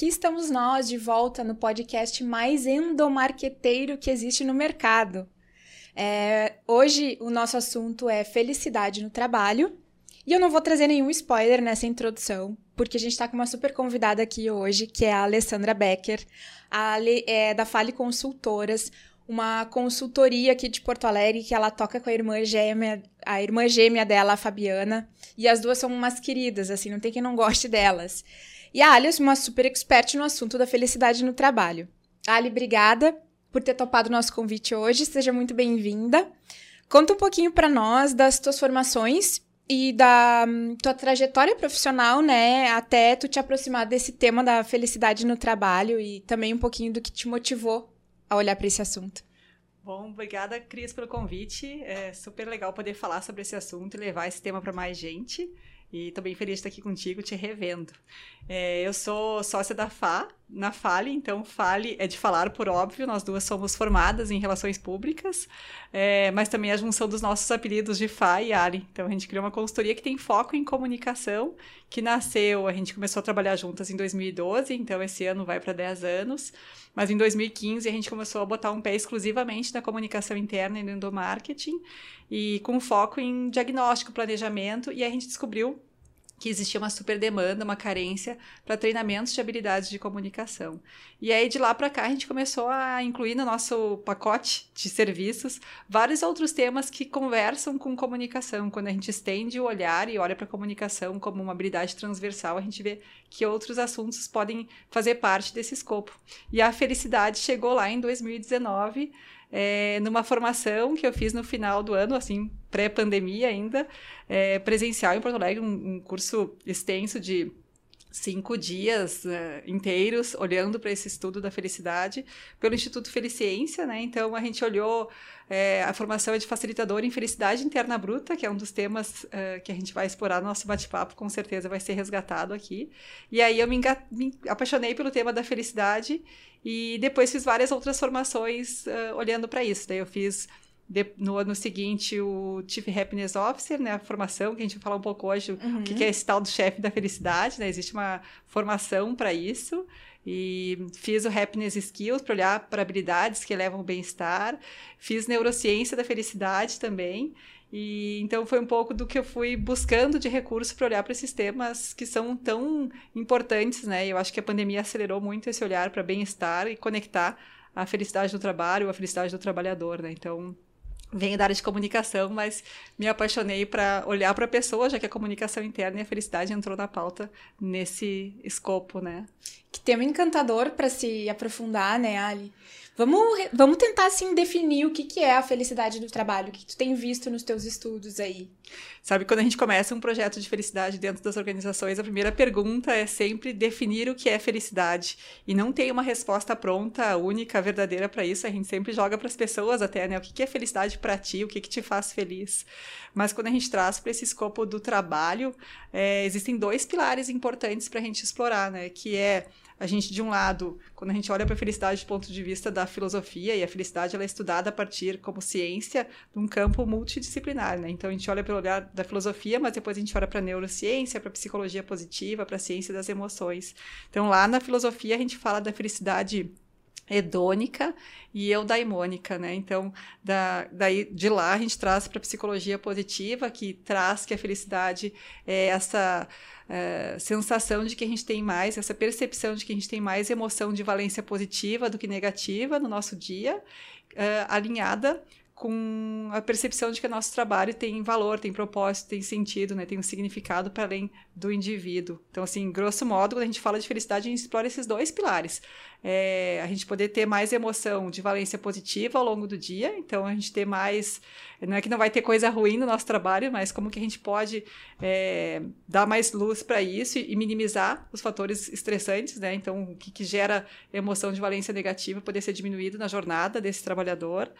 aqui estamos nós de volta no podcast mais endomarqueteiro que existe no mercado. É, hoje o nosso assunto é felicidade no trabalho e eu não vou trazer nenhum spoiler nessa introdução, porque a gente está com uma super convidada aqui hoje, que é a Alessandra Becker, a Ale, é da Fale Consultoras, uma consultoria aqui de Porto Alegre que ela toca com a irmã gêmea, a irmã gêmea dela, a Fabiana, e as duas são umas queridas, assim, não tem quem não goste delas. E a Alice, uma super expert no assunto da felicidade no trabalho. Ali, obrigada por ter topado o nosso convite hoje, seja muito bem-vinda. Conta um pouquinho para nós das tuas formações e da um, tua trajetória profissional, né, até tu te aproximar desse tema da felicidade no trabalho e também um pouquinho do que te motivou a olhar para esse assunto. Bom, obrigada, Cris, pelo convite. É super legal poder falar sobre esse assunto e levar esse tema para mais gente. E estou bem feliz de estar aqui contigo, te revendo. É, eu sou sócia da FA, na Fale, então Fale é de falar por óbvio, nós duas somos formadas em relações públicas, é, mas também a junção dos nossos apelidos de Fá e Ali. Então a gente criou uma consultoria que tem foco em comunicação, que nasceu, a gente começou a trabalhar juntas em 2012, então esse ano vai para 10 anos, mas em 2015 a gente começou a botar um pé exclusivamente na comunicação interna e no endomarketing, e com foco em diagnóstico, planejamento, e a gente descobriu que existia uma super demanda, uma carência para treinamentos de habilidades de comunicação. E aí de lá para cá a gente começou a incluir no nosso pacote de serviços vários outros temas que conversam com comunicação. Quando a gente estende o olhar e olha para a comunicação como uma habilidade transversal, a gente vê que outros assuntos podem fazer parte desse escopo. E a felicidade chegou lá em 2019 é, numa formação que eu fiz no final do ano, assim, pré-pandemia ainda, é, presencial em Porto Alegre, um, um curso extenso de cinco dias uh, inteiros olhando para esse estudo da felicidade pelo Instituto Feliciência, né? Então a gente olhou é, a formação é de facilitador em felicidade interna bruta, que é um dos temas uh, que a gente vai explorar no nosso bate-papo, com certeza vai ser resgatado aqui. E aí eu me, me apaixonei pelo tema da felicidade e depois fiz várias outras formações uh, olhando para isso. Daí eu fiz de, no ano seguinte o Chief Happiness Officer, né, a formação que a gente vai falar um pouco hoje, uhum. o que é esse tal do chefe da felicidade, né? Existe uma formação para isso. E fiz o Happiness Skills para olhar para habilidades que levam ao bem-estar. Fiz neurociência da felicidade também. E então foi um pouco do que eu fui buscando de recurso para olhar para esses temas que são tão importantes, né? Eu acho que a pandemia acelerou muito esse olhar para bem-estar e conectar a felicidade do trabalho, a felicidade do trabalhador, né? Então, venho da área de comunicação, mas me apaixonei para olhar para a pessoa, já que a comunicação interna e a felicidade entrou na pauta nesse escopo, né? Que tema encantador para se aprofundar, né, Ali? Vamos, vamos tentar, assim, definir o que, que é a felicidade do trabalho, o que tu tem visto nos teus estudos aí. Sabe, quando a gente começa um projeto de felicidade dentro das organizações, a primeira pergunta é sempre definir o que é felicidade. E não tem uma resposta pronta, única, verdadeira para isso. A gente sempre joga para as pessoas até, né? O que é felicidade para ti? O que, que te faz feliz? Mas quando a gente traz para esse escopo do trabalho, é, existem dois pilares importantes para a gente explorar, né? Que é a gente, de um lado, quando a gente olha para a felicidade do ponto de vista da filosofia, e a felicidade ela é estudada a partir, como ciência, de um campo multidisciplinar, né? Então, a gente olha pelo olhar da filosofia, mas depois a gente olha para neurociência, para psicologia positiva, para a ciência das emoções. Então, lá na filosofia, a gente fala da felicidade hedônica e eudaimônica, né? Então, da, daí de lá a gente traz para a psicologia positiva, que traz que a felicidade é essa é, sensação de que a gente tem mais, essa percepção de que a gente tem mais emoção de valência positiva do que negativa no nosso dia, é, alinhada com a percepção de que o nosso trabalho tem valor, tem propósito, tem sentido, né? tem um significado para além do indivíduo. Então, assim, grosso modo, quando a gente fala de felicidade, a gente explora esses dois pilares. É, a gente poder ter mais emoção de valência positiva ao longo do dia, então a gente ter mais não é que não vai ter coisa ruim no nosso trabalho, mas como que a gente pode é, dar mais luz para isso e, minimizar os fatores estressantes, né? Então, o que, que gera emoção de valência negativa poder ser diminuído na jornada desse trabalhador.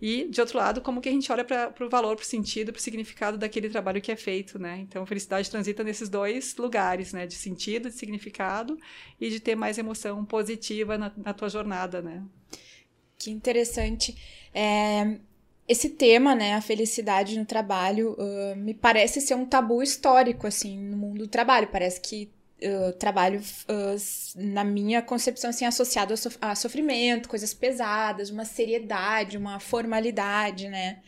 E, de outro lado, como que a gente olha para o valor, para o sentido, para o significado daquele trabalho que é feito, né? Então, a felicidade transita nesses dois lugares, né? De sentido, de significado e de ter mais emoção positiva na, na tua jornada, né? Que interessante. É, esse tema, né, a felicidade no trabalho, uh, me parece ser um tabu histórico, assim, no mundo do trabalho. Parece que uh, trabalho, uh, na minha concepção, assim, associado a, sof a, sofrimento, coisas pesadas, uma seriedade, uma formalidade, né?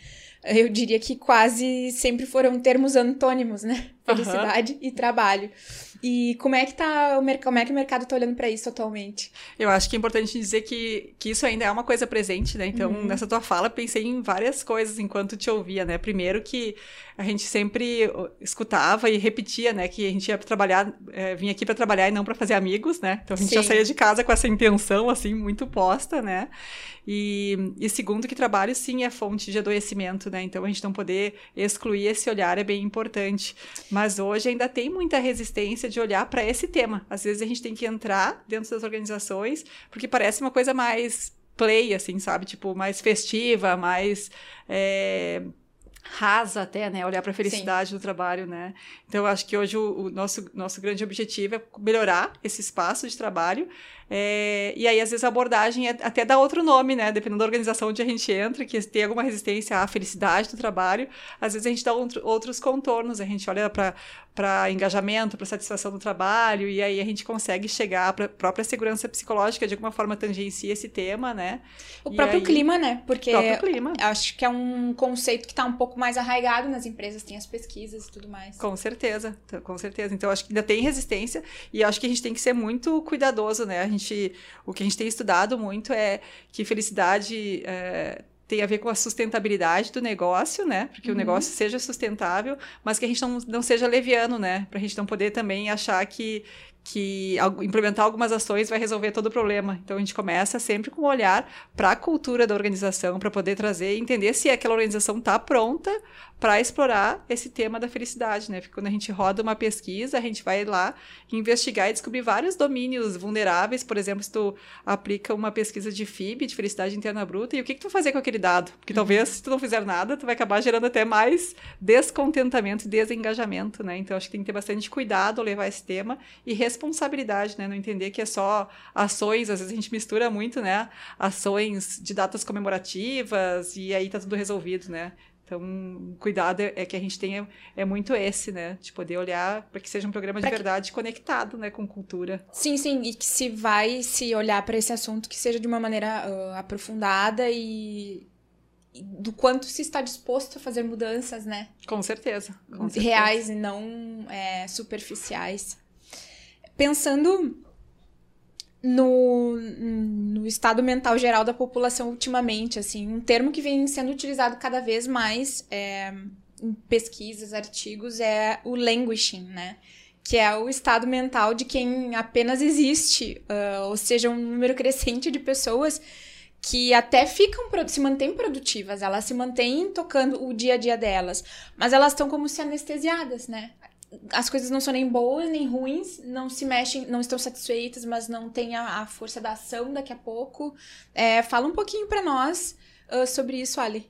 Eu diria que quase sempre foram termos antônimos, né? Felicidade uhum. e trabalho. E como é que tá o mercado, como é que o mercado está olhando para isso atualmente? Eu acho que é importante dizer que, que isso ainda é uma coisa presente, né? Então, uhum. nessa tua fala, pensei em várias coisas enquanto te ouvia, né? Primeiro que a gente sempre escutava e repetia, né, que a gente ia trabalhar, é, vinha aqui para trabalhar e não para fazer amigos, né? Então a gente Sim. já saía de casa com essa intenção assim muito posta, né? E, e segundo que trabalho sim é fonte de adoecimento, né? Então a gente não poder excluir esse olhar é bem importante. Mas hoje ainda tem muita resistência de olhar para esse tema. Às vezes a gente tem que entrar dentro das organizações porque parece uma coisa mais play, assim, sabe? Tipo, mais festiva, mais. É rasa até, né? Olhar para a felicidade Sim. do trabalho, né? Então, eu acho que hoje o, o, nosso, nosso grande objetivo é melhorar esse espaço de trabalho. É, e aí, às vezes, a abordagem é até dá outro nome, né? Dependendo da organização onde a gente entra, que tem alguma resistência à felicidade do trabalho. Às vezes, a gente dá outro, outros contornos. A gente olha para engajamento, para satisfação do trabalho, e aí a gente consegue chegar para a própria segurança psicológica, de alguma forma tangencia esse tema, né? O e próprio aí... clima, né? Porque clima. acho que é um conceito que está um pouco mais arraigado nas empresas, tem as pesquisas e tudo mais. Com certeza, com certeza. Então, acho que ainda tem resistência, e acho que a gente tem que ser muito cuidadoso, né? A gente, o que a gente tem estudado muito é que felicidade... É tem a ver com a sustentabilidade do negócio, né? Porque uhum. o negócio seja sustentável, mas que a gente não, não seja leviano, né? Para a gente não poder também achar que, que implementar algumas ações vai resolver todo o problema. Então a gente começa sempre com um olhar para a cultura da organização, para poder trazer e entender se aquela organização está pronta para explorar esse tema da felicidade, né? Porque quando a gente roda uma pesquisa, a gente vai lá investigar e descobrir vários domínios vulneráveis. Por exemplo, se tu aplica uma pesquisa de FIB, de felicidade interna bruta, e o que, que tu vai fazer com aquele dado? Porque talvez, se tu não fizer nada, tu vai acabar gerando até mais descontentamento e desengajamento, né? Então, acho que tem que ter bastante cuidado ao levar esse tema e responsabilidade, né? Não entender que é só ações, às vezes a gente mistura muito, né? Ações de datas comemorativas e aí tá tudo resolvido, né? Então, cuidado é, é que a gente tenha é muito esse, né? De poder olhar para que seja um programa pra de verdade que... conectado, né, com cultura. Sim, sim, e que se vai se olhar para esse assunto que seja de uma maneira uh, aprofundada e... e do quanto se está disposto a fazer mudanças, né? Com certeza. Com certeza. Reais e não é, superficiais. Pensando no, no estado mental geral da população ultimamente, assim, um termo que vem sendo utilizado cada vez mais é, em pesquisas, artigos, é o languishing, né? Que é o estado mental de quem apenas existe, uh, ou seja, um número crescente de pessoas que até ficam, se mantêm produtivas, elas se mantêm tocando o dia a dia delas, mas elas estão como se anestesiadas, né? As coisas não são nem boas nem ruins, não se mexem, não estão satisfeitas, mas não tem a, a força da ação daqui a pouco. É, fala um pouquinho para nós uh, sobre isso, Ali.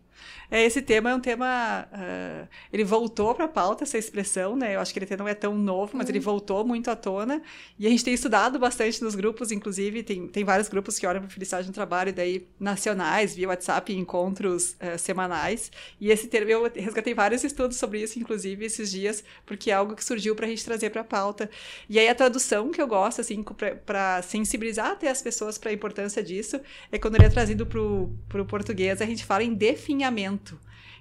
É, esse tema é um tema. Uh, ele voltou para a pauta, essa expressão, né? Eu acho que ele até não é tão novo, mas uhum. ele voltou muito à tona. E a gente tem estudado bastante nos grupos, inclusive, tem, tem vários grupos que olham para felicidade no trabalho, daí nacionais, via WhatsApp, encontros uh, semanais. E esse termo, eu resgatei vários estudos sobre isso, inclusive, esses dias, porque é algo que surgiu para a gente trazer para a pauta. E aí a tradução que eu gosto, assim, para sensibilizar até as pessoas para a importância disso, é quando ele é trazido para o português, a gente fala em definhamento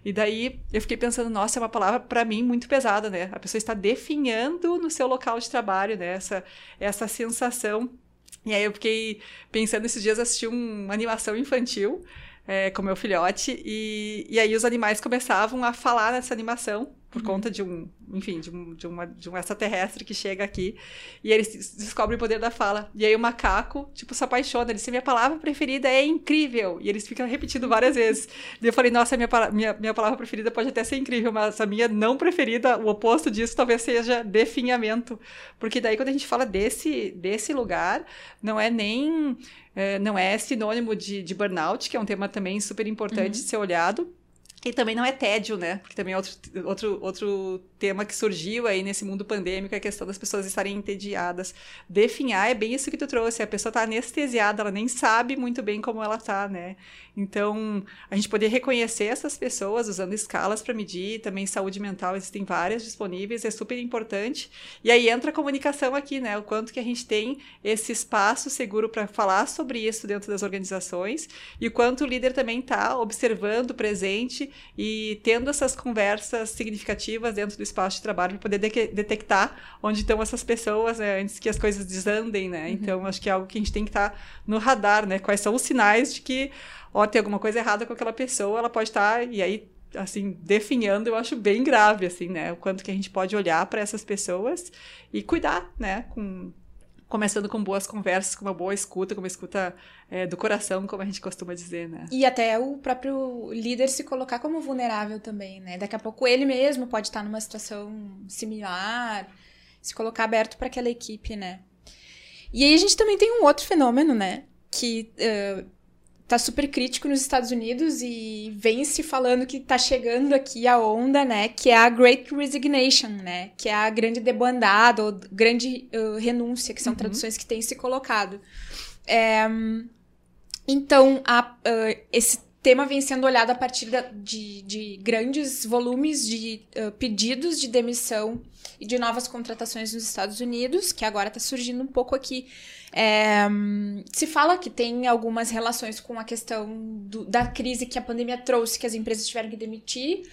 e daí eu fiquei pensando, nossa, é uma palavra para mim muito pesada, né? A pessoa está definhando no seu local de trabalho, né? Essa, essa sensação. E aí eu fiquei pensando esses dias assistir uma animação infantil é, com meu filhote, e, e aí os animais começavam a falar nessa animação por uhum. conta de um, enfim, de um, de, uma, de um extraterrestre que chega aqui e eles descobrem o poder da fala. E aí o macaco, tipo, se apaixona. Ele diz, minha palavra preferida é incrível. E eles ficam repetindo várias vezes. E eu falei, nossa, minha, minha, minha palavra preferida pode até ser incrível, mas a minha não preferida, o oposto disso, talvez seja definhamento. Porque daí quando a gente fala desse, desse lugar, não é nem... É, não é sinônimo de, de burnout, que é um tema também super importante uhum. de ser olhado, E também não é tédio, né? Porque também é outro, outro, outro tema que surgiu aí nesse mundo pandêmico é a questão das pessoas estarem entediadas. Definhar é bem isso que tu trouxe. A pessoa está anestesiada, ela nem sabe muito bem como ela está, né? Então, a gente poder reconhecer essas pessoas usando escalas para medir, também saúde mental, existem várias disponíveis, é super importante. E aí entra a comunicação aqui, né? O quanto que a gente tem esse espaço seguro para falar sobre isso dentro das organizações e o quanto o líder também está observando, presente e tendo essas conversas significativas dentro do espaço de trabalho para poder de detectar onde estão essas pessoas né, antes que as coisas desandem, né? Uhum. Então, acho que é algo que a gente tem que estar tá no radar, né? Quais são os sinais de que ó, tem alguma coisa errada com aquela pessoa, ela pode estar, e aí, assim, definhando, eu acho bem grave, assim, né? O quanto que a gente pode olhar para essas pessoas e cuidar, né? Com, começando com boas conversas, com uma boa escuta, com uma escuta é, do coração, como a gente costuma dizer, né? E até o próprio líder se colocar como vulnerável também, né? Daqui a pouco ele mesmo pode estar numa situação similar, se colocar aberto para aquela equipe, né? E aí a gente também tem um outro fenômeno, né? Que uh, tá super crítico nos Estados Unidos e vem se falando que tá chegando aqui a onda, né, que é a Great Resignation, né, que é a grande debandada ou grande uh, renúncia, que são uhum. traduções que têm se colocado. É, então, a, uh, esse tema vem sendo olhado a partir de, de, grandes volumes de uh, pedidos de demissão e de novas contratações nos Estados Unidos, que agora está surgindo um pouco aqui. É, se fala que tem algumas relações com a questão do, da crise que a pandemia trouxe, que as empresas tiveram que demitir,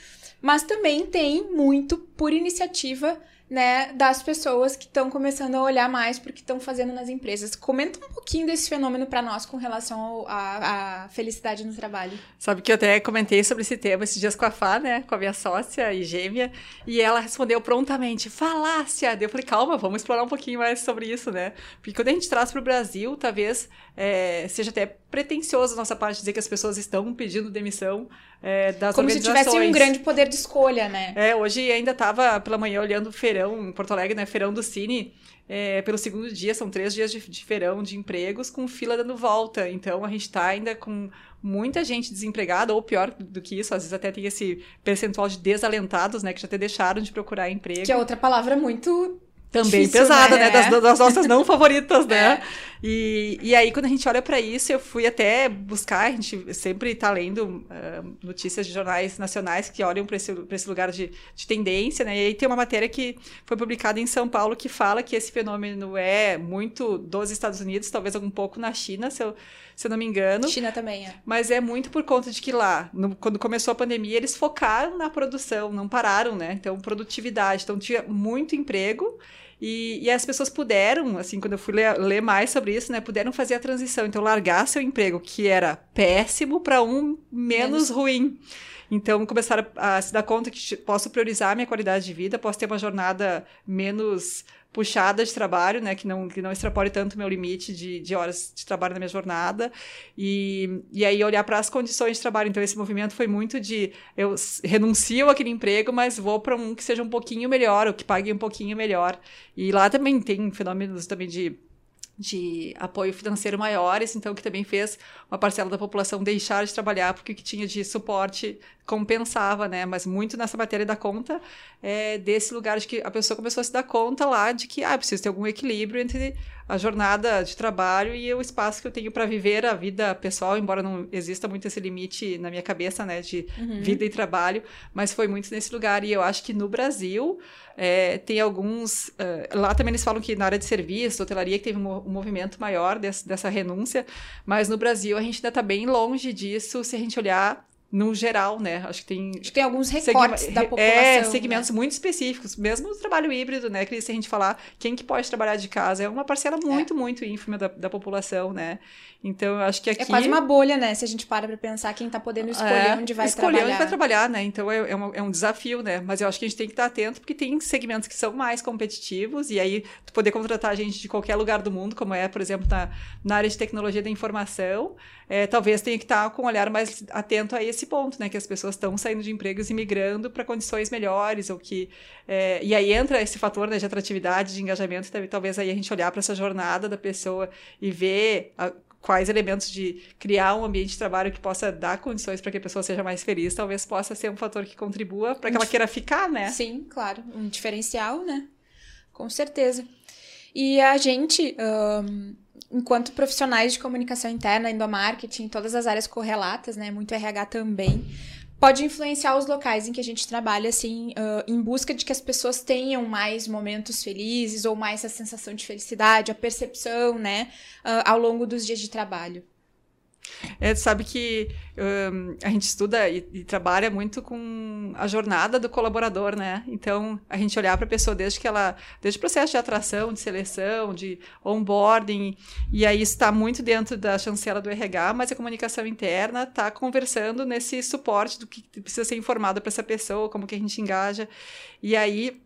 mas também tem muito por iniciativa né, das pessoas que estão começando a olhar mais para o que estão fazendo nas empresas. Comenta um pouquinho desse fenômeno para nós com relação à felicidade no trabalho. Sabe que eu até comentei sobre esse tema esses dias com a Fá, né, com a minha sócia e gêmea, e ela respondeu prontamente, falácia! Eu falei, calma, vamos explorar um pouquinho mais sobre isso, né? Porque quando a gente traz para o Brasil, talvez é, seja até pretencioso a nossa parte dizer que as pessoas estão pedindo demissão é, das Como se tivesse um grande poder de escolha, né? É, hoje ainda estava pela manhã olhando o feirão em Porto Alegre, né? Feirão do Cine. É, pelo segundo dia, são três dias de, de feirão de empregos com fila dando volta. Então a gente está ainda com muita gente desempregada, ou pior do que isso, às vezes até tem esse percentual de desalentados, né, que já até deixaram de procurar emprego. Que é outra palavra muito também Difícil, pesada, né? né? Das, das, nossas não favoritas, né? É. E, e aí, quando a gente olha para isso, eu fui até buscar, a gente sempre está lendo uh, notícias de jornais nacionais que olham para esse, esse lugar de, de tendência, né? E aí tem uma matéria que foi publicada em São Paulo que fala que esse fenômeno é muito dos Estados Unidos, talvez um pouco na China, se eu, se eu não me engano. China também é. Mas é muito por conta de que lá, no, quando começou a pandemia, eles focaram na produção, não pararam, né? Então, produtividade. Então, tinha muito emprego. E, e, as pessoas puderam, assim, quando eu fui ler, ler, mais sobre isso, né, puderam fazer a transição. Então, largar seu emprego, que era péssimo, para um menos, menos, ruim. Então, começaram a, a se dar conta que posso priorizar a minha qualidade de vida, posso ter uma jornada menos puxada de trabalho, né, que não, que não extrapole tanto o meu limite de, de horas de trabalho na minha jornada, e, e aí olhar para as condições de trabalho. Então, esse movimento foi muito de eu renuncio àquele emprego, mas vou para um que seja um pouquinho melhor, ou que pague um pouquinho melhor. E lá também tem fenômenos também de de apoio financeiro maiores, então que também fez uma parcela da população deixar de trabalhar porque o que tinha de suporte compensava, né? Mas muito nessa matéria da conta é desse lugar de que a pessoa começou a se dar conta lá de que ah, preciso ter algum equilíbrio entre a jornada de trabalho e o espaço que eu tenho para viver a vida pessoal, embora não exista muito esse limite na minha cabeça, né, de uhum. vida e trabalho, mas foi muito nesse lugar. E eu acho que no Brasil é, tem alguns. Uh, lá também eles falam que na área de serviço, hotelaria, que teve um, um movimento maior desse, dessa renúncia, mas no Brasil a gente ainda está bem longe disso se a gente olhar no geral, né? Acho que tem. Acho que tem alguns recortes da população. É, segmentos né? muito específicos. Mesmo o trabalho híbrido, né? Que se a gente falar quem que pode trabalhar de casa, é uma parcela muito, é. muito ínfima da, da população, né? Então, acho que é aqui... É quase uma bolha, né? Se a gente para pra pensar quem tá podendo escolher é, onde vai escolher trabalhar. Escolher onde vai trabalhar, né? Então, é, é, um, é um desafio, né? Mas eu acho que a gente tem que estar atento, porque tem segmentos que são mais competitivos, e aí tu poder contratar gente de qualquer lugar do mundo, como é, por exemplo, na, na área de tecnologia da informação, é, talvez tenha que estar com um olhar mais atento a esse ponto, né? Que as pessoas estão saindo de empregos e migrando para condições melhores, ou que... É, e aí entra esse fator né, de atratividade, de engajamento, talvez aí a gente olhar para essa jornada da pessoa e ver... A, quais elementos de criar um ambiente de trabalho que possa dar condições para que a pessoa seja mais feliz, talvez possa ser um fator que contribua para que ela queira ficar, né? Sim, claro, um diferencial, né? Com certeza. E a gente, um, enquanto profissionais de comunicação interna, endomarketing, todas as áreas correlatas, né? Muito RH também pode influenciar os locais em que a gente trabalha, assim, uh, em busca de que as pessoas tenham mais momentos felizes ou mais a sensação de felicidade, a percepção, né, uh, ao longo dos dias de trabalho. É, sabe que um, a gente estuda e, e, trabalha muito com a jornada do colaborador, né? Então, a gente olhar para a pessoa desde que ela, desde o processo de atração, de seleção, de onboarding, e aí está muito dentro da chancela do RH, mas a comunicação interna está conversando nesse suporte do que precisa ser informado para essa pessoa, como que a gente engaja. E aí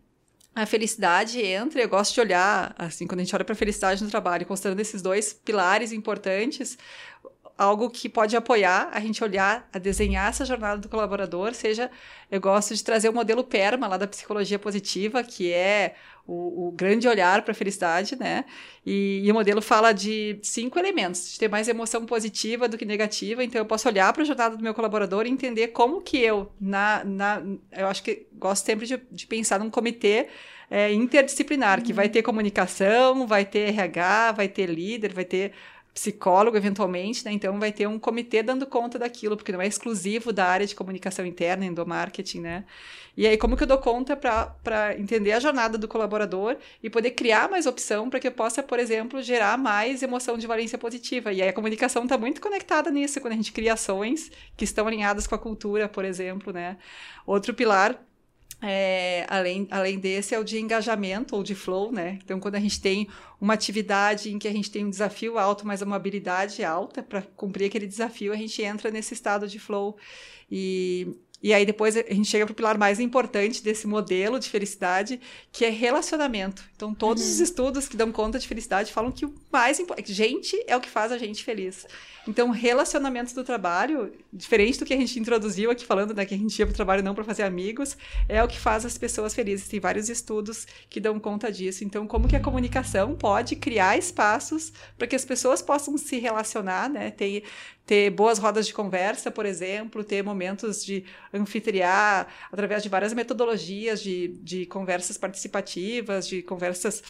a felicidade entra, eu gosto de olhar, assim, quando a gente olha para a felicidade no trabalho, considerando esses dois pilares importantes, algo que pode apoiar a gente olhar, a desenhar essa jornada do colaborador, seja, eu gosto de trazer o modelo PERMA lá da psicologia positiva, que é o, o grande olhar para a felicidade, né? E, e, o modelo fala de cinco elementos, de ter mais emoção positiva do que negativa, então eu posso olhar para a jornada do meu colaborador e entender como que eu, na, na eu acho que gosto sempre de, de pensar num comitê é, interdisciplinar, uhum. que vai ter comunicação, vai ter RH, vai ter líder, vai ter psicólogo, eventualmente, né? Então vai ter um comitê dando conta daquilo, porque não é exclusivo da área de comunicação interna, endomarketing, né? E aí, como que eu dou conta para entender a jornada do colaborador e poder criar mais opção para que eu possa, por exemplo, gerar mais emoção de valência positiva? E aí a comunicação está muito conectada nisso, quando a gente cria ações que estão alinhadas com a cultura, por exemplo, né? Outro pilar é, além, além desse, é o de engajamento ou de flow, né? Então, quando a gente tem uma atividade em que a gente tem um desafio alto, mas uma habilidade alta para cumprir aquele desafio, a gente entra nesse estado de flow. E, e aí depois a gente chega para o pilar mais importante desse modelo de felicidade, que é relacionamento. Então, todos uhum. os estudos que dão conta de felicidade falam que o mais importante, gente é o que faz a gente feliz. Então, relacionamentos do trabalho, diferente do que a gente introduziu aqui falando, né, que a gente ia para o trabalho não para fazer amigos, é o que faz as pessoas felizes. Tem vários estudos que dão conta disso. Então, como que a comunicação pode criar espaços para que as pessoas possam se relacionar, né? Ter, ter boas rodas de conversa, por exemplo, ter momentos de anfitriar através de várias metodologias de, de conversas participativas, de conversas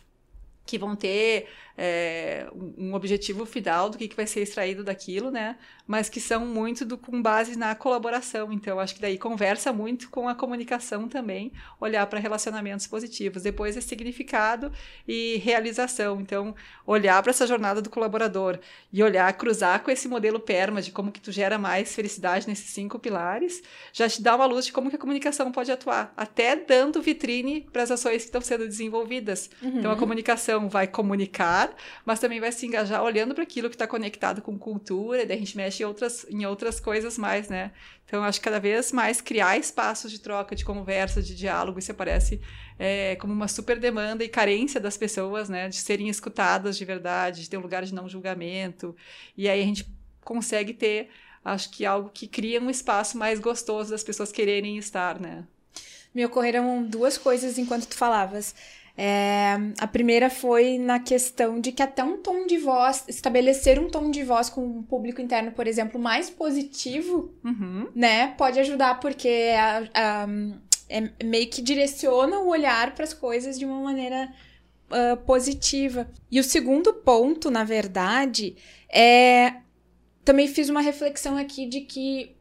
que vão ter é, um objetivo final do que, que vai ser extraído daquilo, né? Mas que são muito do, com base na colaboração. Então, acho que daí conversa muito com a comunicação também, olhar para relacionamentos positivos. Depois é significado e realização. Então, olhar para essa jornada do colaborador e olhar, cruzar com esse modelo PERMA de como que tu gera mais felicidade nesses cinco pilares, já te dá uma luz de como que a comunicação pode atuar, até dando vitrine para as ações que estão sendo desenvolvidas. Uhum. Então, a comunicação vai comunicar mas também vai se engajar olhando para aquilo que está conectado com cultura, e daí a gente mexe em outras, em outras coisas mais, né? Então, acho que cada vez mais criar espaços de troca, de conversa, de diálogo, isso aparece é, como uma super demanda e carência das pessoas, né? De serem escutadas de verdade, de ter um lugar de não julgamento. E aí a gente consegue ter, acho que algo que cria um espaço mais gostoso das pessoas quererem estar, né? Me ocorreram duas coisas enquanto tu falavas. É, a primeira foi na questão de que até um tom de voz, estabelecer um tom de voz com o público interno, por exemplo, mais positivo, uhum. né, pode ajudar, porque a, a, é, meio que direciona o olhar para as coisas de uma maneira uh, positiva. E o segundo ponto, na verdade, é. Também fiz uma reflexão aqui de que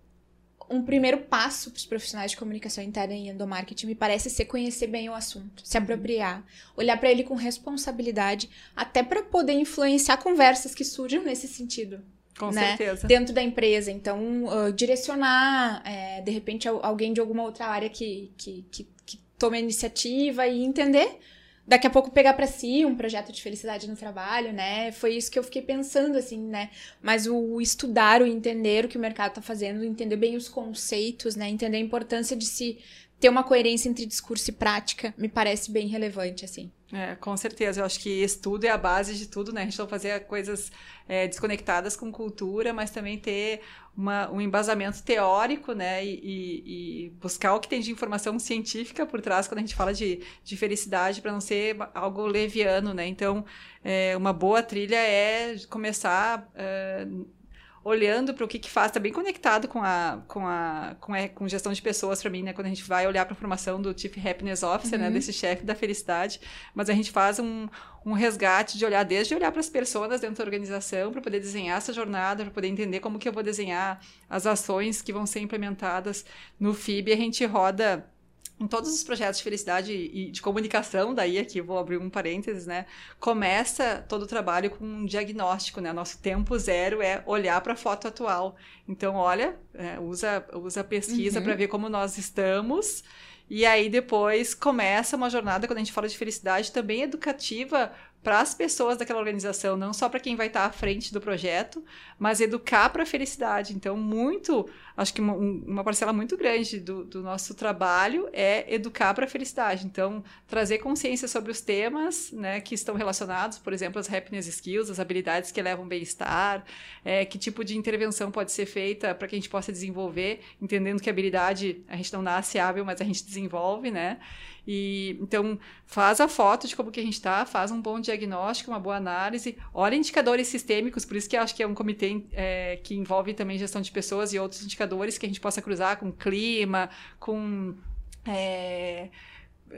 um primeiro passo para os profissionais de comunicação interna em endomarketing me parece ser conhecer bem o assunto, se uhum. apropriar, olhar para ele com responsabilidade, até para poder influenciar conversas que surjam nesse sentido. Com né? certeza. Dentro da empresa. Então, uh, direcionar, é, de repente, alguém de alguma outra área que, que, que, que tome a iniciativa e entender daqui a pouco pegar para si um projeto de felicidade no trabalho, né? Foi isso que eu fiquei pensando, assim, né? Mas o estudar, o entender o que o mercado tá fazendo, entender bem os conceitos, né? Entender a importância de se ter uma coerência entre discurso e prática me parece bem relevante, assim. É, com certeza. Eu acho que estudo é a base de tudo, né? A gente não fazer coisas é, desconectadas com cultura, mas também ter uma, um embasamento teórico, né? E, e, e, buscar o que tem de informação científica por trás quando a gente fala de, de felicidade, para não ser algo leviano, né? Então, é, uma boa trilha é começar. Uh, olhando para o que, que faz, está bem conectado com a, com a, com a com gestão de pessoas para mim, né? Quando a gente vai olhar para a formação do Chief Happiness Officer, né? uhum. né? Desse chefe da felicidade, mas a gente faz um, um resgate de olhar, desde olhar para as pessoas dentro da organização, para poder desenhar essa jornada, para poder entender como que eu vou desenhar as ações que vão ser implementadas no FIB, a gente roda em todos os projetos de felicidade e de comunicação, daí aqui vou abrir um parênteses, né? Começa todo o trabalho com um diagnóstico, né? Nosso tempo zero é olhar para a foto atual. Então, olha, é, usa, usa a pesquisa uhum. para ver como nós estamos. E aí depois começa uma jornada, quando a gente fala de felicidade, também educativa para as pessoas daquela organização, não só para quem vai estar à frente do projeto, mas educar para a felicidade. Então, muito, acho que uma, uma parcela muito grande do, do, nosso trabalho é educar para a felicidade. Então, trazer consciência sobre os temas né, que estão relacionados, por exemplo, as happiness skills, as habilidades que levam bem-estar, é, que tipo de intervenção pode ser feita para que a gente possa desenvolver, entendendo que a habilidade a gente não nasce hábil, mas a gente desenvolve, né? E então faz a foto de como que a gente está, faz um bom diagnóstico, uma boa análise, olha indicadores sistêmicos, por isso que acho que é um comitê é, que envolve também gestão de pessoas e outros indicadores que a gente possa cruzar com clima, com é,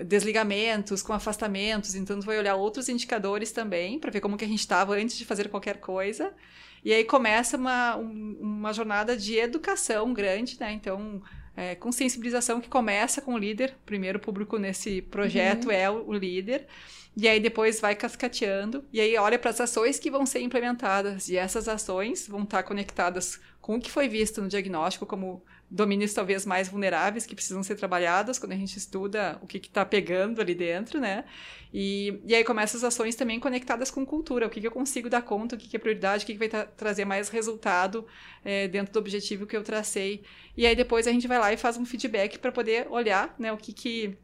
desligamentos, com afastamentos, então vai olhar outros indicadores também para ver como que a gente estava antes de fazer qualquer coisa. E aí começa uma, um, uma jornada de educação grande, né? Então, é, com sensibilização que começa com o líder. O primeiro público nesse projeto uhum. é o, o, líder. E aí depois vai cascateando. E aí olha para as ações que vão ser implementadas. E essas ações vão estar conectadas com o que foi visto no diagnóstico como domínios talvez mais vulneráveis que precisam ser trabalhados quando a gente estuda o que está pegando ali dentro, né? E, e aí começam as ações também conectadas com cultura, o que, que eu consigo dar conta, o que, que é prioridade, o que, que vai tra trazer mais resultado é, dentro do objetivo que eu tracei. E aí depois a gente vai lá e faz um feedback para poder olhar né, o que, que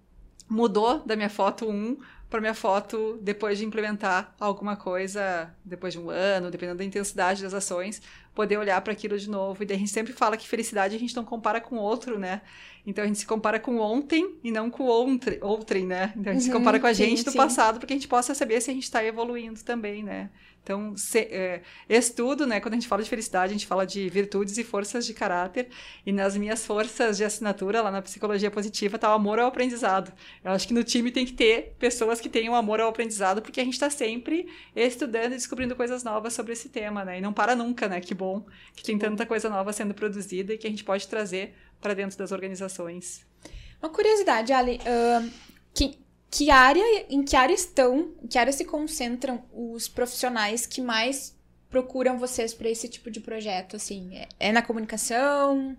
mudou da minha foto 1 para minha foto depois de implementar alguma coisa, depois de um ano, dependendo da intensidade das ações, poder olhar para aquilo de novo. E daí a gente sempre fala que felicidade a gente não compara com outro, né? Então a gente se compara com ontem e não com outrem, né? Então a gente uhum, se compara com a gente sim, do sim. passado para que a gente possa saber se a gente está evoluindo também, né? Então, se, é, estudo, né? Quando a gente fala de felicidade, a gente fala de virtudes e forças de caráter. E nas minhas forças de assinatura, lá na psicologia positiva, tá o amor ao aprendizado. Eu acho que no time tem que ter pessoas que tenham amor ao aprendizado, porque a gente está sempre estudando e descobrindo coisas novas sobre esse tema, né? E não para nunca, né? Que bom que tem tanta coisa nova sendo produzida e que a gente pode trazer para dentro das organizações. Uma curiosidade, Ali. Uh, que, que área, em que área estão, em que área se concentram os profissionais que mais procuram vocês para esse tipo de projeto? Assim, é, é na comunicação?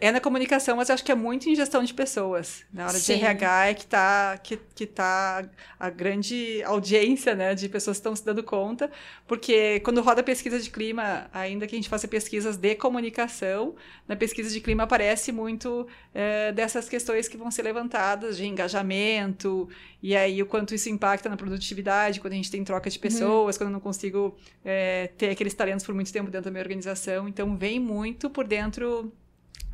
É na comunicação, mas acho que é muito em gestão de pessoas. Na hora Sim. de RH é que está que, que tá a grande audiência né, de pessoas que estão se dando conta, porque quando roda pesquisa de clima, ainda que a gente faça pesquisas de comunicação, na pesquisa de clima aparece muito é, dessas questões que vão ser levantadas de engajamento, e aí o quanto isso impacta na produtividade, quando a gente tem troca de uhum. pessoas, uhum. quando eu não consigo é, ter aqueles talentos por muito tempo dentro da minha organização. Então, vem muito por dentro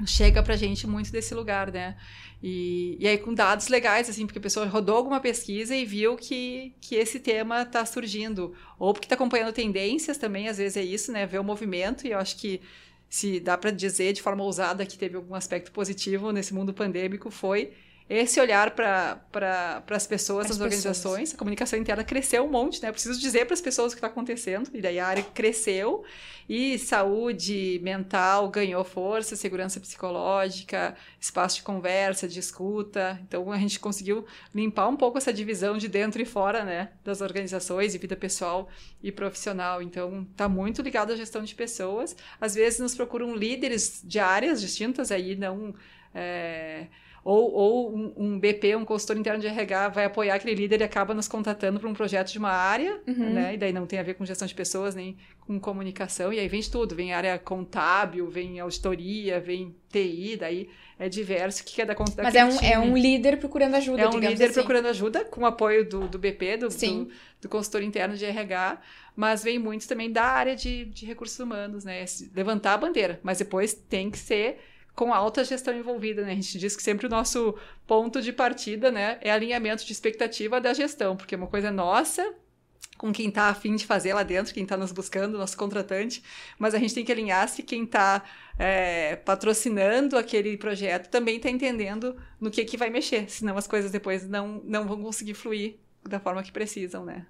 chega pra gente muito desse lugar, né? E, e aí com dados legais, assim, porque a pessoa rodou alguma pesquisa e viu que, que esse tema está surgindo. Ou porque está acompanhando tendências também, às vezes é isso, né? Ver o movimento, e eu acho que se dá para dizer de forma ousada que teve algum aspecto positivo nesse mundo pandêmico, foi esse olhar para pra, as pessoas, as organizações. Pessoas. A comunicação interna cresceu um monte, né? Eu preciso dizer para as pessoas o que está acontecendo, e daí a área cresceu, e saúde mental ganhou força, segurança psicológica, espaço de conversa, de escuta. Então a gente conseguiu limpar um pouco essa divisão de dentro e fora, né? Das organizações, e vida pessoal e profissional. Então está muito ligado à gestão de pessoas. Às vezes nos procuram líderes de áreas distintas, aí não. É, ou, ou um, um, BP, um consultor interno de RH, vai apoiar aquele líder e acaba nos contratando para um projeto de uma área, uhum. né? E daí não tem a ver com gestão de pessoas, nem com comunicação, e aí vem de tudo, vem área contábil, vem auditoria, vem TI, daí é diverso, o que é da conta Mas é um, é um líder procurando ajuda, É um líder assim. procurando ajuda, com o apoio do, do BP, do, do, do, consultor interno de RH, mas vem muito também da área de, de recursos humanos, né? Levantar a bandeira, mas depois tem que ser com alta gestão envolvida, né? A gente diz que sempre o nosso ponto de partida, né, é alinhamento de expectativa da gestão, porque é uma coisa nossa, com quem está afim de fazer lá dentro, quem está nos buscando, nosso contratante, mas a gente tem que alinhar se quem está é, patrocinando aquele projeto também está entendendo no que, que vai mexer, senão as coisas depois não, não vão conseguir fluir da forma que precisam, né?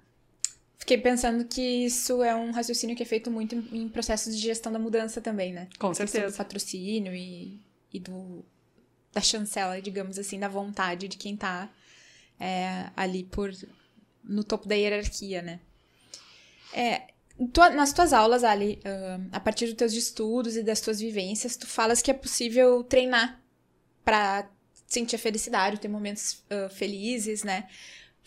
Fiquei pensando que isso é um raciocínio que é feito muito em processos de gestão da mudança também, né? Com certeza. Do patrocínio e, e do, da chancela, digamos assim, da vontade de quem tá é, ali por no topo da hierarquia, né? É, tua, nas tuas aulas, Ali, uh, a partir dos teus estudos e das tuas vivências, tu falas que é possível treinar para sentir a felicidade, ter momentos uh, felizes, né?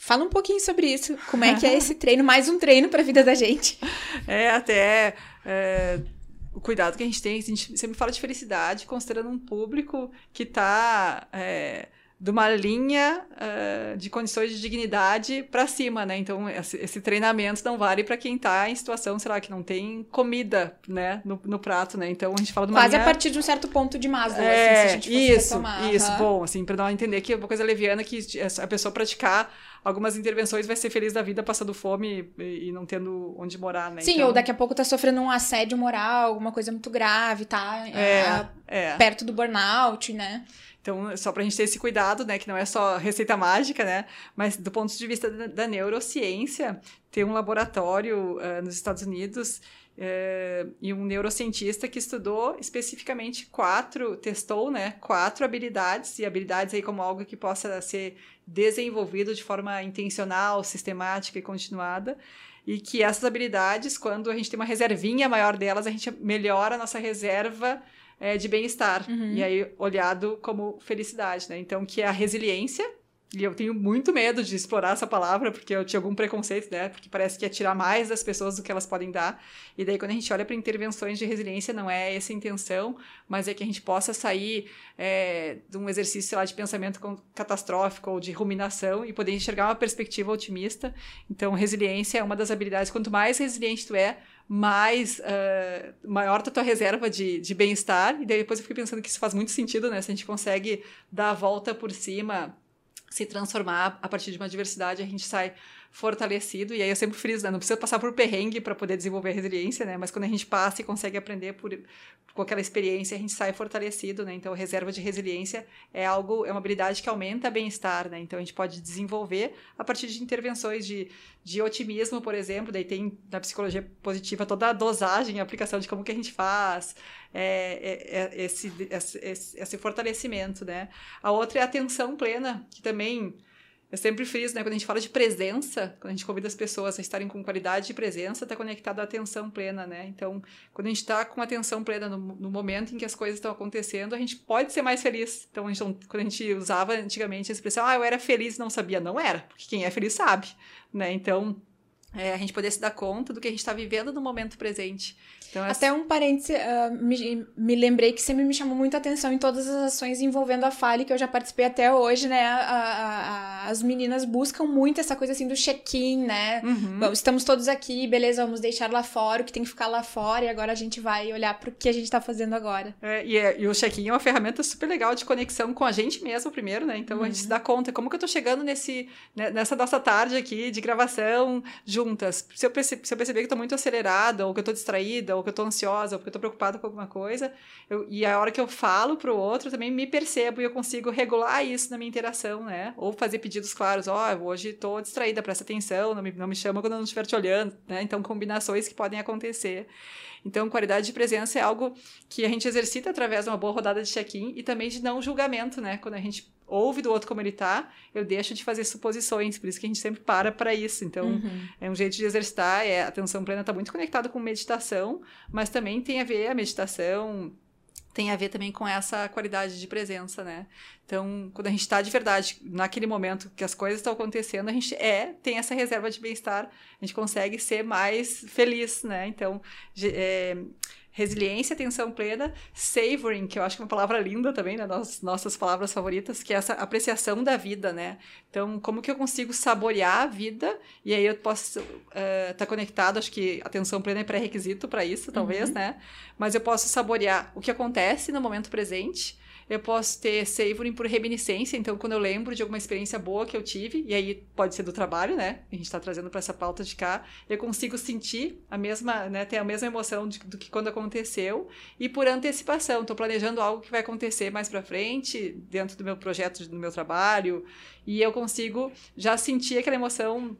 Fala um pouquinho sobre isso. Como é que é esse treino? Mais um treino para a vida da gente. É, até é, o cuidado que a gente tem. A gente sempre fala de felicidade, considerando um público que está é, de uma linha uh, de condições de dignidade para cima, né? Então, esse, treinamento não vale para quem está em situação, sei lá, que não tem comida, né, no, no, prato, né? Então, a gente fala de uma Quase linha... a partir de um certo ponto de Maslow, é, assim, se a gente fosse Isso, retomar. isso, uhum. bom, assim, para não entender que é uma coisa leviana que a pessoa praticar algumas intervenções vai ser feliz da vida passando fome e, e não tendo onde morar, né? Sim, então... ou daqui a pouco tá sofrendo um assédio moral, alguma coisa muito grave, tá? É, é, é. Perto do burnout, né? Então, só para a gente ter esse cuidado, né, que não é só receita mágica, né, mas do ponto de vista da, neurociência, tem um laboratório uh, nos Estados Unidos uh, e um neurocientista que estudou especificamente quatro, testou, né, quatro habilidades, e habilidades aí como algo que possa ser desenvolvido de forma intencional, sistemática e continuada, e que essas habilidades, quando a gente tem uma reservinha maior delas, a gente melhora a nossa reserva é, de bem-estar. Uhum. E aí, olhado como felicidade, né? Então, que é a resiliência. E eu tenho muito medo de explorar essa palavra, porque eu tinha algum preconceito, né? Porque parece que é tirar mais das pessoas do que elas podem dar. E daí, quando a gente olha para intervenções de resiliência, não é essa a intenção, mas é que a gente possa sair é, de um exercício, sei lá, de pensamento catastrófico ou de ruminação e poder enxergar uma perspectiva otimista. Então, resiliência é uma das habilidades. Quanto mais resiliente tu é, mais uh, maior a tua reserva de, de bem-estar. E daí depois eu fiquei pensando que isso faz muito sentido, né? Se a gente consegue dar a volta por cima, se transformar a partir de uma diversidade, a gente sai fortalecido. E aí eu sempre friso, né? Não precisa passar por perrengue para poder desenvolver a resiliência, né? Mas quando a gente passa e consegue aprender por, com aquela experiência, a gente sai fortalecido, né? Então, reserva de resiliência é algo, é uma habilidade que aumenta bem-estar, né? Então, a gente pode desenvolver a partir de intervenções de, de otimismo, por exemplo. Daí tem na psicologia positiva toda a dosagem, a aplicação de como que a gente faz, é, é, é esse, esse, esse fortalecimento, né? A outra é a atenção plena, que também eu sempre friso, né? Quando a gente fala de presença, quando a gente convida as pessoas a estarem com qualidade de presença, está conectado à atenção plena, né? Então, quando a gente está com atenção plena no, no, momento em que as coisas estão acontecendo, a gente pode ser mais feliz. Então, a gente, quando a gente usava antigamente a expressão, ah, eu era feliz e não sabia, não era, porque quem é feliz sabe, né? Então, é, a gente poder se dar conta do que a gente está vivendo no momento presente. Então. Até um parêntese, uh, me, me lembrei que sempre me chamou muita atenção em todas as ações envolvendo a Fale, que eu já participei até hoje, né? A, a, a, as meninas buscam muito essa coisa assim do check-in, né? Uhum. Bom, estamos todos aqui, beleza, vamos deixar lá fora o que tem que ficar lá fora e agora a gente vai olhar para o que a gente está fazendo agora. É, e, é, e, o check-in é uma ferramenta super legal de conexão com a gente mesmo primeiro, né? Então uhum. a gente se uhum. dá conta, como que eu tô chegando nesse, né, nessa nossa tarde aqui de gravação juntas? Se eu, perce, se eu perceber que eu tô muito acelerada, ou que eu tô distraída, ou que eu tô ansiosa, ou porque eu tô preocupada com alguma coisa, eu, e a hora que eu falo pro outro, também me percebo e eu consigo regular isso na minha interação, né? Ou fazer pedidos claros, ó, oh, hoje tô distraída, presta atenção, não me, não me chama quando eu não estiver te olhando, né? Então, combinações que podem acontecer. Então, qualidade de presença é algo que a gente exercita através de uma boa rodada de check-in e também de não julgamento, né? Quando a gente ouve do outro como ele tá, eu deixo de fazer suposições, por isso que a gente sempre para para isso. Então, uhum. é um jeito de exercitar, é, a atenção plena está muito conectada com meditação, mas também tem a ver a meditação tem a ver também com essa qualidade de presença, né? Então, quando a gente está de verdade naquele momento que as coisas estão acontecendo, a gente é tem essa reserva de bem-estar, a gente consegue ser mais feliz, né? Então, é, resiliência, atenção plena, savoring, que eu acho que é uma palavra linda também, né? Nas nossas palavras favoritas, que é essa apreciação da vida, né? Então, como que eu consigo saborear a vida e aí eu posso estar uh, tá conectado, acho que atenção plena é pré-requisito para isso, talvez, uhum. né? Mas eu posso saborear o que acontece no momento presente eu posso ter savoring por reminiscência, então quando eu lembro de alguma experiência boa que eu tive, e aí pode ser do trabalho, né? A gente está trazendo para essa pauta de cá, eu consigo sentir a mesma, né? Ter a mesma emoção de, do que quando aconteceu, e por antecipação, estou planejando algo que vai acontecer mais para frente, dentro do meu projeto, do meu trabalho, e eu consigo já sentir aquela emoção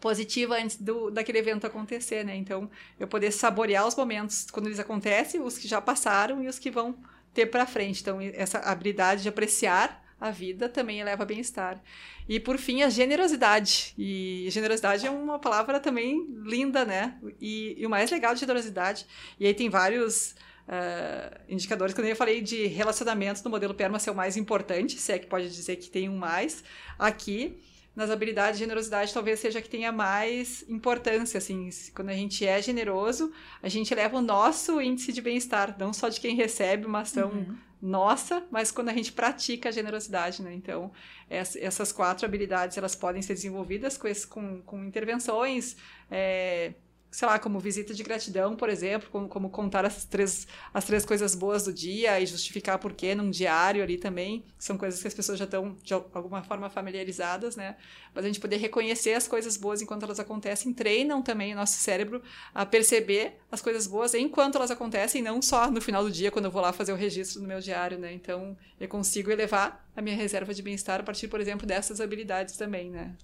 positiva antes do, daquele evento acontecer, né? Então, eu poder saborear os momentos quando eles acontecem, os que já passaram e os que vão ter para frente. Então, essa habilidade de apreciar a vida também eleva bem-estar. E por fim, a generosidade. E generosidade é uma palavra também linda, né? E, e o mais legal de generosidade, e aí tem vários uh, indicadores, quando eu falei de relacionamento no modelo PERMA ser o mais importante, se é que pode dizer que tem um mais, aqui nas habilidades, generosidade talvez seja que tenha mais importância, assim, quando a gente é generoso, a gente leva o nosso índice de bem-estar, não só de quem recebe uma ação uhum. nossa, mas quando a gente pratica a generosidade, né? Então, essas quatro habilidades, elas podem ser desenvolvidas com, com intervenções é, sei lá, como visita de gratidão, por exemplo, como, como, contar as três, as três coisas boas do dia e justificar por quê num diário ali também, são coisas que as pessoas já estão de alguma forma familiarizadas, né? Mas a gente poder reconhecer as coisas boas enquanto elas acontecem, treinam também o nosso cérebro a perceber as coisas boas enquanto elas acontecem, não só no final do dia, quando eu vou lá fazer o registro no meu diário, né? Então, eu consigo elevar a minha reserva de bem-estar a partir, por exemplo, dessas habilidades também, né?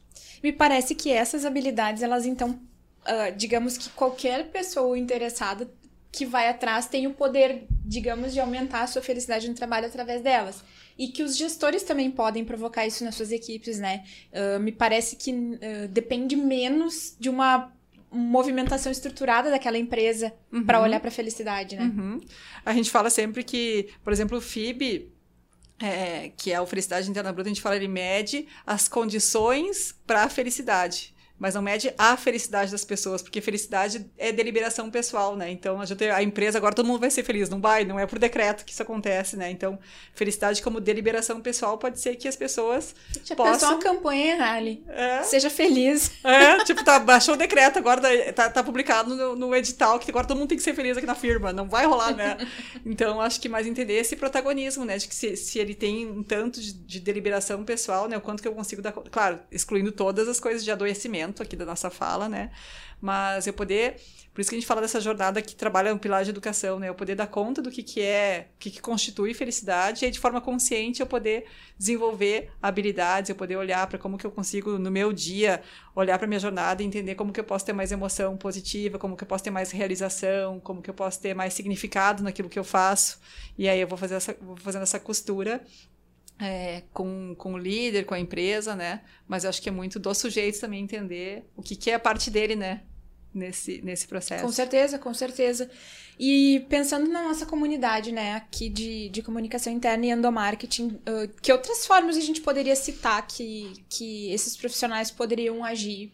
Me parece que essas habilidades, elas então uh, digamos que qualquer pessoa interessada que vai atrás tem o poder, digamos, de aumentar a sua felicidade no trabalho através delas. E que os gestores também podem provocar isso nas suas equipes, né? Uh, me parece que uh, depende menos de uma movimentação estruturada daquela empresa uhum. para olhar para a felicidade, né? Uhum. A gente fala sempre que, por exemplo, o FIB, é, que é o Felicidade Interna Bruta, a gente fala, ele mede as condições para a felicidade mas não mede a felicidade das pessoas, porque felicidade é deliberação pessoal, né? Então, a, a empresa agora todo mundo vai ser feliz, não vai, não é por decreto que isso acontece, né? Então, felicidade como deliberação pessoal pode ser que as pessoas Já possam... uma campanha, Rally. É. Seja feliz. É, tipo, tá, baixou o decreto, agora tá, tá publicado no, no, edital que agora todo mundo tem que ser feliz aqui na firma, não vai rolar, né? Então, acho que mais entender esse protagonismo, né? De que se, se ele tem um tanto de, de deliberação pessoal, né? O quanto que eu consigo dar... Claro, excluindo todas as coisas de adoecimento, aqui da nossa fala, né? Mas eu poder, por isso que a gente fala dessa jornada que trabalha no pilar de educação, né? Eu poder dar conta do que, que é, o que, que constitui felicidade e aí, de forma consciente eu poder desenvolver habilidades, eu poder olhar para como que eu consigo no meu dia olhar para minha jornada e entender como que eu posso ter mais emoção positiva, como que eu posso ter mais realização, como que eu posso ter mais significado naquilo que eu faço. E aí eu vou fazer essa, vou fazendo essa costura é, com, com o líder, com a empresa, né? Mas eu acho que é muito do sujeito também entender o que, que é a parte dele, né? Nesse, nesse processo. Com certeza, com certeza. E pensando na nossa comunidade, né, aqui de, de comunicação interna e endomarketing, uh, que outras formas a gente poderia citar que, que esses profissionais poderiam agir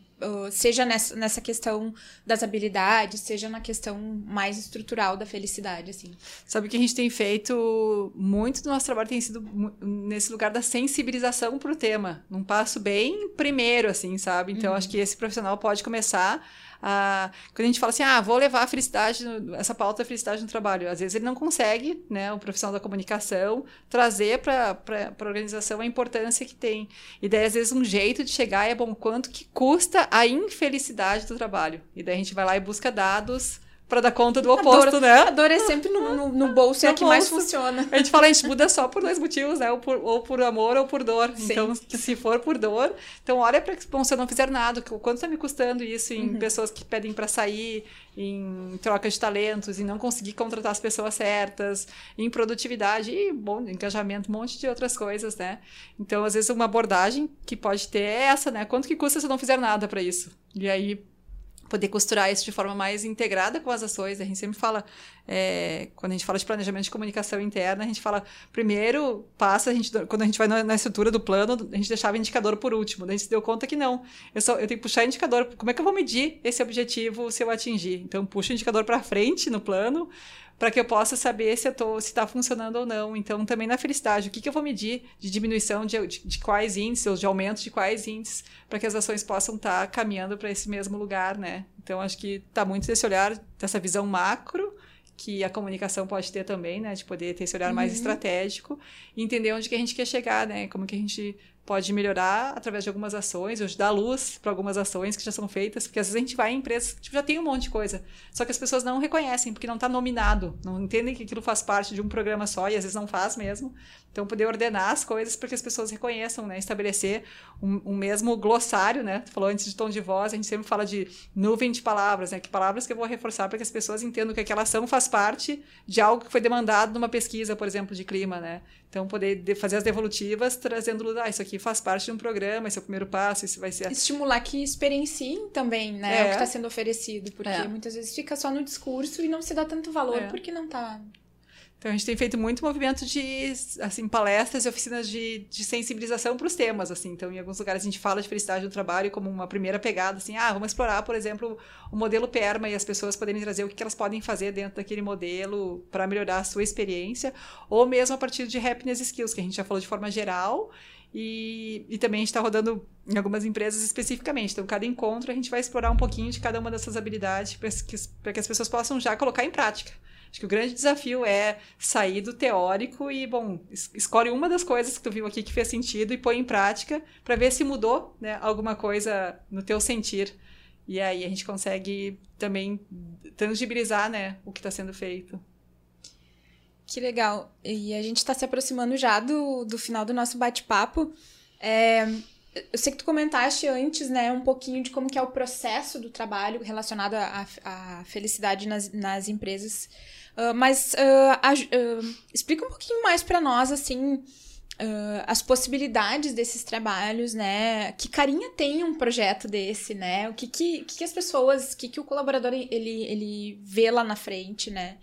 seja nessa, nessa questão das habilidades, seja na questão mais estrutural da felicidade, assim. Sabe que a gente tem feito muito do nosso trabalho tem sido nesse lugar da sensibilização para o tema, num passo bem primeiro, assim, sabe? Então, uhum. acho que esse profissional pode começar a, quando a gente fala assim, ah, vou levar a felicidade, essa pauta da felicidade no trabalho, às vezes ele não consegue, né, o profissional da comunicação, trazer para a organização a importância que tem. E daí, às vezes, um jeito de chegar é, bom, quanto que custa a infelicidade do trabalho? E daí a gente vai lá e busca dados para dar conta do oposto, a dor, né? A dor é sempre no, no, no bolso, é a que bolso. mais funciona. A gente fala, a gente muda só por dois motivos, né? Ou por, ou por amor ou por dor. Sim. Então, se for por dor, então olha para bom, se eu não fizer nada, quanto está me custando isso em uhum. pessoas que pedem para sair, em troca de talentos, em não conseguir contratar as pessoas certas, em produtividade e, bom, engajamento, um monte de outras coisas, né? Então, às vezes, uma abordagem que pode ter é essa, né? Quanto que custa se eu não fizer nada para isso? E aí poder costurar isso de forma mais integrada com as ações. A gente sempre fala, é, quando a gente fala de planejamento de comunicação interna, a gente fala, primeiro passa, a gente, quando a gente vai na, na estrutura do plano, a gente deixava indicador por último. Daí a gente se deu conta que não. Eu, só, eu tenho que puxar indicador. Como é que eu vou medir esse objetivo se eu atingir? Então, puxa o indicador para frente no plano, para que eu possa saber se está funcionando ou não. Então, também na felicidade, o que, que eu vou medir de diminuição de, de, de quais índices, ou de aumento de quais índices, para que as ações possam estar tá caminhando para esse mesmo lugar, né? Então, acho que está muito desse olhar, dessa visão macro, que a comunicação pode ter também, né? De poder ter esse olhar uhum. mais estratégico e entender onde que a gente quer chegar, né? Como que a gente pode melhorar através de algumas ações, ou de dar luz para algumas ações que já são feitas, porque às vezes a gente vai em empresas que tipo, já tem um monte de coisa, só que as pessoas não reconhecem, porque não está nominado, não entendem que aquilo faz parte de um programa só, e às vezes não faz mesmo. Então, poder ordenar as coisas para que as pessoas reconheçam, né? Estabelecer um, um, mesmo glossário, né? Tu falou antes de tom de voz, a gente sempre fala de nuvem de palavras, né? Que palavras que eu vou reforçar para que as pessoas entendam que aquela ação faz parte de algo que foi demandado numa pesquisa, por exemplo, de clima, né? Então, poder fazer as devolutivas trazendo, ah, isso aqui faz parte de um programa, esse é o primeiro passo, isso vai ser... Estimular que experienciem também, né? É. O que está sendo oferecido, porque é. muitas vezes fica só no discurso e não se dá tanto valor é. porque não está então a gente tem feito muito movimento de assim palestras e oficinas de, de sensibilização para os temas assim. Então em alguns lugares a gente fala de felicidade no trabalho como uma primeira pegada assim, ah, vamos explorar, por exemplo, o modelo PERMA e as pessoas poderem trazer o que elas podem fazer dentro daquele modelo para melhorar a sua experiência, ou mesmo a partir de happiness skills que a gente já falou de forma geral. E, e também a gente está rodando em algumas empresas especificamente. Então, cada encontro a gente vai explorar um pouquinho de cada uma dessas habilidades para que, que as pessoas possam já colocar em prática. Acho que o grande desafio é sair do teórico e, bom, escolhe uma das coisas que tu viu aqui que fez sentido e põe em prática para ver se mudou né, alguma coisa no teu sentir. E aí a gente consegue também tangibilizar né, o que está sendo feito. Que legal. E a gente está se aproximando já do, do final do nosso bate-papo. É, eu sei que tu comentaste antes, né, um pouquinho de como que é o processo do trabalho relacionado à, felicidade nas, nas empresas. Uh, mas uh, uh, explica um pouquinho mais para nós, assim, as possibilidades desses trabalhos, né? Que carinha tem um projeto desse, né? O que, que, que as pessoas, o que, que o colaborador ele, ele vê lá na frente, né?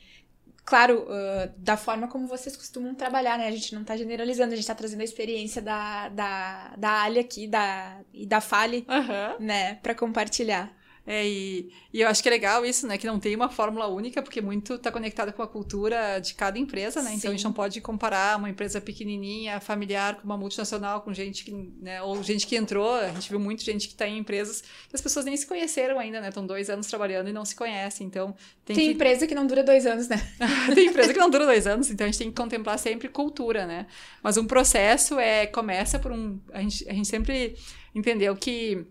Claro, da forma como vocês costumam trabalhar, né? A gente não está generalizando, a gente está trazendo a experiência da, da, da Ali aqui da, e da Fale, uhum. né? Para compartilhar. É, e, e, eu acho que é legal isso, né? Que não tem uma fórmula única, porque muito está conectado com a cultura de cada empresa, né? Sim. Então a gente não pode comparar uma empresa pequenininha, familiar, com uma multinacional, com gente que, né? Ou gente que entrou. A gente viu muita gente que está em empresas que as pessoas nem se conheceram ainda, né? Estão dois anos trabalhando e não se conhecem. Então tem, tem que... empresa que não dura dois anos, né? tem empresa que não dura dois anos, então a gente tem que contemplar sempre cultura, né? Mas um processo é começa por um. A gente, a gente sempre entendeu que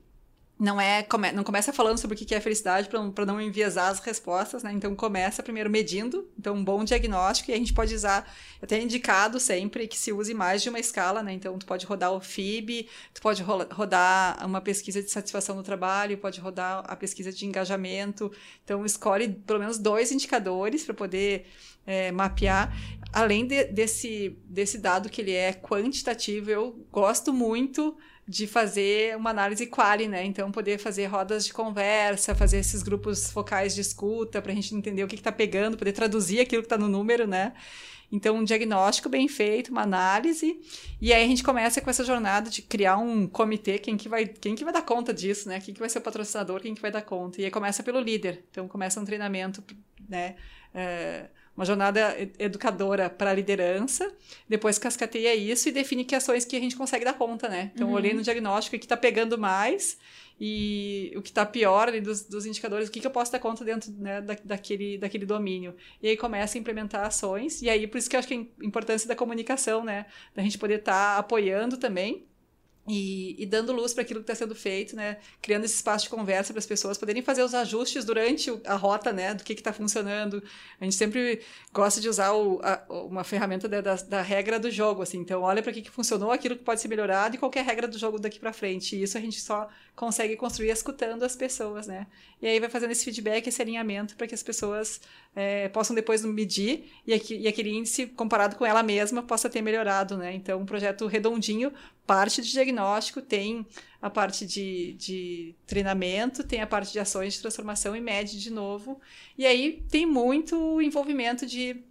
não é come, não começa falando sobre o que é felicidade para não enviesar as respostas, né? Então começa primeiro medindo, então um bom diagnóstico e a gente pode usar, até indicado sempre que se use mais de uma escala, né? Então tu pode rodar o FIB, tu pode rodar uma pesquisa de satisfação no trabalho, pode rodar a pesquisa de engajamento. Então escolhe pelo menos dois indicadores para poder é, mapear. Além de, desse, desse dado que ele é quantitativo, eu gosto muito de fazer uma análise quali, né? Então, poder fazer rodas de conversa, fazer esses grupos focais de escuta, para a gente entender o que está pegando, poder traduzir aquilo que está no número, né? Então, um diagnóstico bem feito, uma análise, e aí a gente começa com essa jornada de criar um comitê, quem que vai, quem que vai dar conta disso, né? Quem que vai ser o patrocinador, quem que vai dar conta. E aí começa pelo líder. Então, começa um treinamento, né? É, uma jornada educadora para a liderança, depois cascateia isso e define que ações que a gente consegue dar conta, né? Então, uhum. olhei no diagnóstico o que está pegando mais e o que está pior ali dos, dos, indicadores, o que, que eu posso dar conta dentro né, da, daquele, daquele domínio. E aí começa a implementar ações, e aí por isso que eu acho que a importância da comunicação, né? Da gente poder estar tá apoiando também e, e, dando luz para aquilo que está sendo feito, né? Criando esse espaço de conversa para as pessoas poderem fazer os ajustes durante a rota, né? Do que está funcionando. A gente sempre gosta de usar o, a, uma ferramenta da, da, da, regra do jogo, assim. Então, olha para o que, que funcionou, aquilo que pode ser melhorado e qualquer regra do jogo daqui para frente. E isso a gente só consegue construir escutando as pessoas, né? E aí vai fazendo esse feedback, esse alinhamento para que as pessoas é, possam depois medir e, aqui, e, aquele índice, comparado com ela mesma, possa ter melhorado, né? Então, um projeto redondinho, parte de diagnóstico, tem a parte de, de treinamento, tem a parte de ações de transformação e mede de novo. E aí tem muito envolvimento de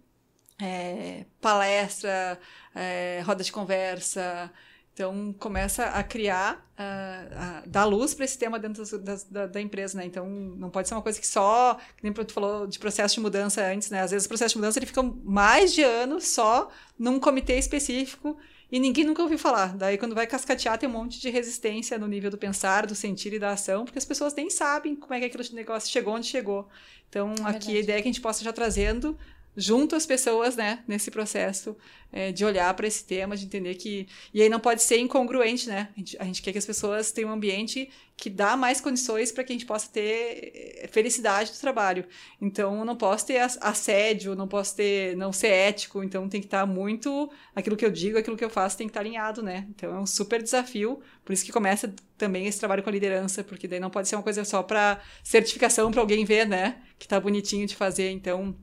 é, palestra, é, roda de conversa, então, começa a criar, a, a dar luz para esse tema dentro da, da, da, empresa, né? Então, não pode ser uma coisa que só, que nem tu falou de processo de mudança antes, né? Às vezes o processo de mudança ele fica mais de anos só num comitê específico e ninguém nunca ouviu falar. Daí, quando vai cascatear, tem um monte de resistência no nível do pensar, do sentir e da ação, porque as pessoas nem sabem como é que aquele negócio chegou onde chegou. Então, é aqui a ideia é que a gente possa já trazendo junto às pessoas, né, nesse processo é, de olhar para esse tema, de entender que. E aí não pode ser incongruente, né? A gente, a gente quer que as pessoas tenham um ambiente que dá mais condições para que a gente possa ter é, felicidade do trabalho. Então, não posso ter assédio, não posso ter. não ser ético, então tem que estar muito. aquilo que eu digo, aquilo que eu faço tem que estar alinhado, né? Então é um super desafio, por isso que começa também esse trabalho com a liderança, porque daí não pode ser uma coisa só para certificação para alguém ver, né? Que tá bonitinho de fazer. Então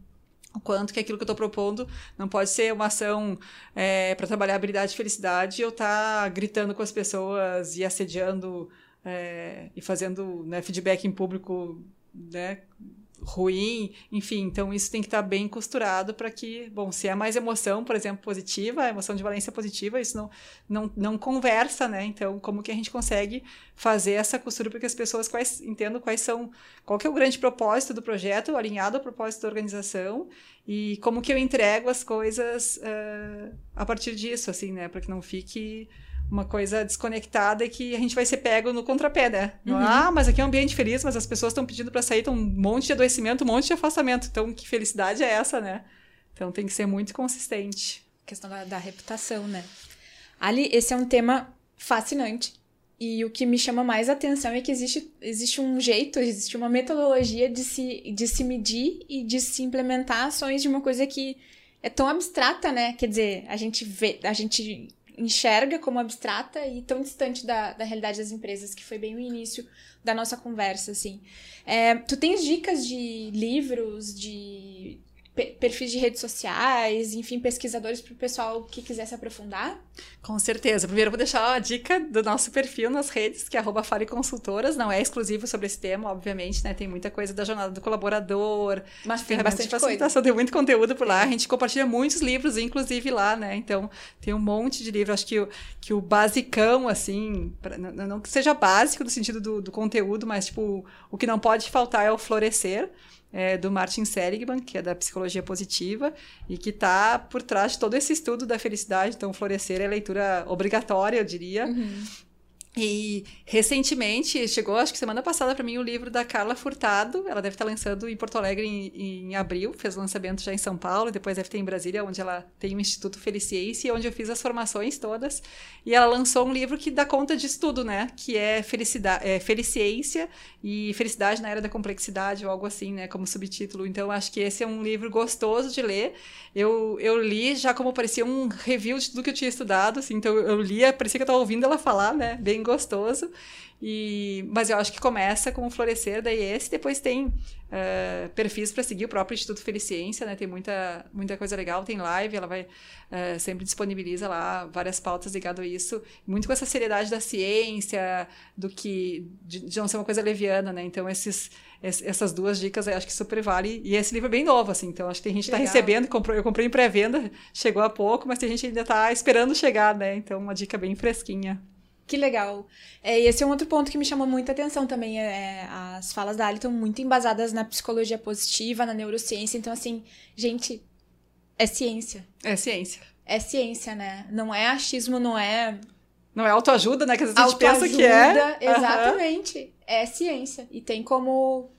o quanto que aquilo que eu estou propondo não pode ser uma ação é, para trabalhar habilidade e felicidade eu estar tá gritando com as pessoas e assediando é, e fazendo né, feedback em público né, ruim, enfim, então isso tem que estar bem costurado para que, bom, se é mais emoção, por exemplo, positiva, emoção de valência positiva, isso não, não, não conversa, né? Então, como que a gente consegue fazer essa costura para que as pessoas quais, entendam quais são, qual que é o grande propósito do projeto, alinhado ao propósito da organização e como que eu entrego as coisas uh, a partir disso, assim, né? Para que não fique uma coisa desconectada e que a gente vai ser pego no contrapé, né? Uhum. Ah, mas aqui é um ambiente feliz, mas as pessoas estão pedindo para sair, tem um monte de adoecimento, um monte de afastamento. Então, que felicidade é essa, né? Então, tem que ser muito consistente. A questão da, da reputação, né? Ali, esse é um tema fascinante. E o que me chama mais atenção é que existe, existe um jeito, existe uma metodologia de se, de se medir e de se implementar ações de uma coisa que é tão abstrata, né? Quer dizer, a gente vê, a gente enxerga como abstrata e tão distante da, da realidade das empresas, que foi bem o início da nossa conversa, assim. É, tu tens dicas de livros, de perfis de redes sociais, enfim, pesquisadores para o pessoal que quiser se aprofundar? Com certeza. Primeiro, vou deixar a dica do nosso perfil nas redes, que é arroba Fale Consultoras. Não é exclusivo sobre esse tema, obviamente, né? Tem muita coisa da jornada do colaborador, Mas tem bastante facilitação, tem muito conteúdo por lá. A gente compartilha muitos livros, inclusive lá, né? Então, tem um monte de livros. Acho que o, que o basicão, assim, pra, não, não que seja básico no sentido do, do conteúdo, mas, tipo, o que não pode faltar é o Florescer é, do Martin Seligman, que é da psicologia positiva, e que está por trás de todo esse estudo da felicidade. Então, Florescer é leitura obrigatória, eu diria. Uhum. E recentemente chegou, acho que semana passada, para mim, o livro da Carla Furtado. Ela deve estar lançando em Porto Alegre em, em abril, fez o lançamento já em São Paulo, depois deve ter em Brasília, onde ela tem o Instituto Feliciência, onde eu fiz as formações todas. E ela lançou um livro que dá conta disso tudo, né? Que é, felicidade, é Feliciência e Felicidade na Era da Complexidade, ou algo assim, né? Como subtítulo. Então, acho que esse é um livro gostoso de ler. Eu, eu li já como parecia um review de tudo que eu tinha estudado, assim. Então, eu lia, parecia que eu estava ouvindo ela falar, né? Bem gostoso. E, mas eu acho que começa com o Florescer da IES, depois tem uh, perfis para seguir o próprio Instituto Feliciência, né? Tem muita, muita coisa legal, tem live, ela vai uh, sempre disponibiliza lá várias pautas ligadas a isso, muito com essa seriedade da ciência, do que de, de não ser uma coisa leviana, né? Então esses essas duas dicas acho que super vale. E esse livro é bem novo, assim, então acho que tem gente que está recebendo, comprou, eu comprei em pré-venda, chegou há pouco, mas tem gente que ainda está esperando chegar, né? Então, uma dica bem fresquinha. Que legal. É, e esse é um outro ponto que me chamou muita atenção também. É, é, as falas da Ali estão muito embasadas na psicologia positiva, na neurociência. Então, assim, gente, é ciência. É ciência. É ciência, né? Não é achismo, não é. Não é autoajuda, né? Que às vezes a gente pensa que é. Exatamente. Uhum. É ciência. E tem como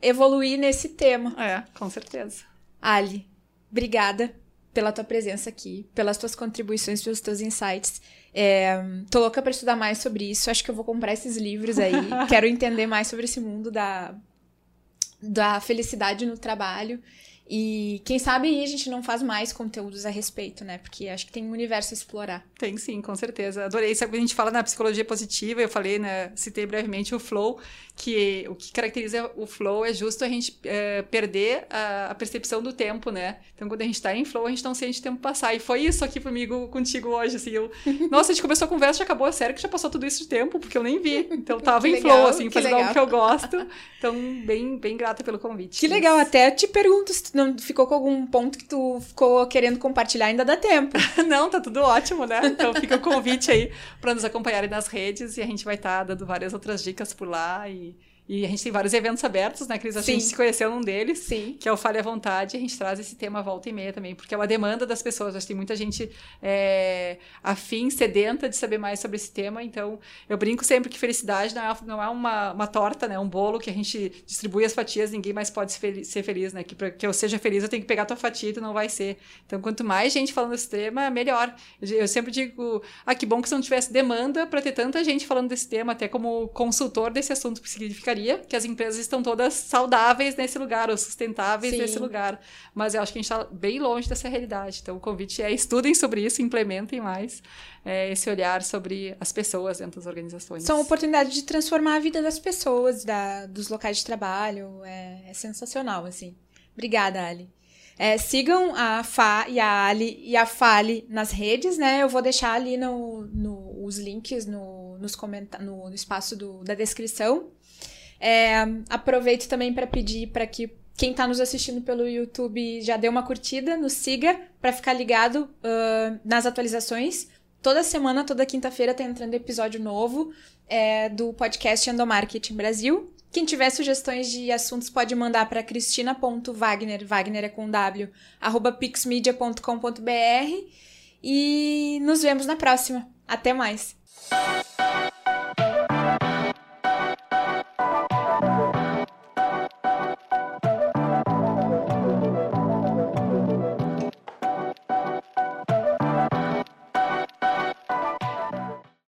evoluir nesse tema. É, com certeza. Ali, obrigada pela tua presença aqui, pelas tuas contribuições, pelos teus insights. É, tô louca para estudar mais sobre isso. Acho que eu vou comprar esses livros aí. Quero entender mais sobre esse mundo da, da felicidade no trabalho. E quem sabe aí a gente não faz mais conteúdos a respeito, né? Porque acho que tem um universo a explorar. Tem sim, com certeza. Adorei. Sabe, a gente fala na psicologia positiva, eu falei, né? Citei brevemente o Flow, que o que caracteriza o flow é justo a gente é, perder a, a, percepção do tempo, né? Então, quando a gente tá em flow, a gente não sente o tempo passar. E foi isso aqui comigo, contigo hoje, assim. Eu, nossa, a gente começou a conversa, já acabou, sério que já passou tudo isso de tempo, porque eu nem vi. Então, eu tava em flow, assim, fazendo legal. algo que eu gosto. Então, bem, bem grata pelo convite. Que legal, até te pergunto se tu não ficou com algum ponto que tu ficou querendo compartilhar, ainda dá tempo. não, tá tudo ótimo, né? Então, fica o convite aí para nos acompanharem nas redes e a gente vai estar tá dando várias outras dicas por lá e e a gente tem vários eventos abertos, né, Cris? A gente se conheceu num deles, Sim. que é o Fale à Vontade. A gente traz esse tema volta e meia também, porque é uma demanda das pessoas. Acho que tem muita gente é, afim, sedenta de saber mais sobre esse tema. Então, eu brinco sempre que felicidade não é, não é uma, uma torta, né? Um bolo que a gente distribui as fatias, ninguém mais pode ser feliz, né? Que para que eu seja feliz, eu tenho que pegar a tua fatia e tu não vai ser. Então, quanto mais gente falando desse tema, melhor. Eu sempre digo, ah, que bom que se não tivesse demanda para ter tanta gente falando desse tema, até como consultor desse assunto, que significaria que as empresas estão todas saudáveis nesse lugar, ou sustentáveis Sim. nesse lugar. Mas eu acho que a gente está bem longe dessa realidade. Então, o convite é estudem sobre isso, implementem mais é, esse olhar sobre as pessoas dentro das organizações. São oportunidades de transformar a vida das pessoas, da, dos locais de trabalho. É, é sensacional, assim. Obrigada, Ali. É, sigam a Fá e a Ali e a Fale nas redes, né? Eu vou deixar ali no, no os links no, nos no, no espaço do, da descrição. É, aproveito também para pedir para que quem está nos assistindo pelo YouTube já dê uma curtida, nos siga para ficar ligado uh, nas atualizações. Toda semana, toda quinta-feira, tá entrando episódio novo é, do podcast Endomarketing Brasil. Quem tiver sugestões de assuntos pode mandar para cristina.wagner, Wagner é com W, arroba pixmedia.com.br e nos vemos na próxima. Até mais!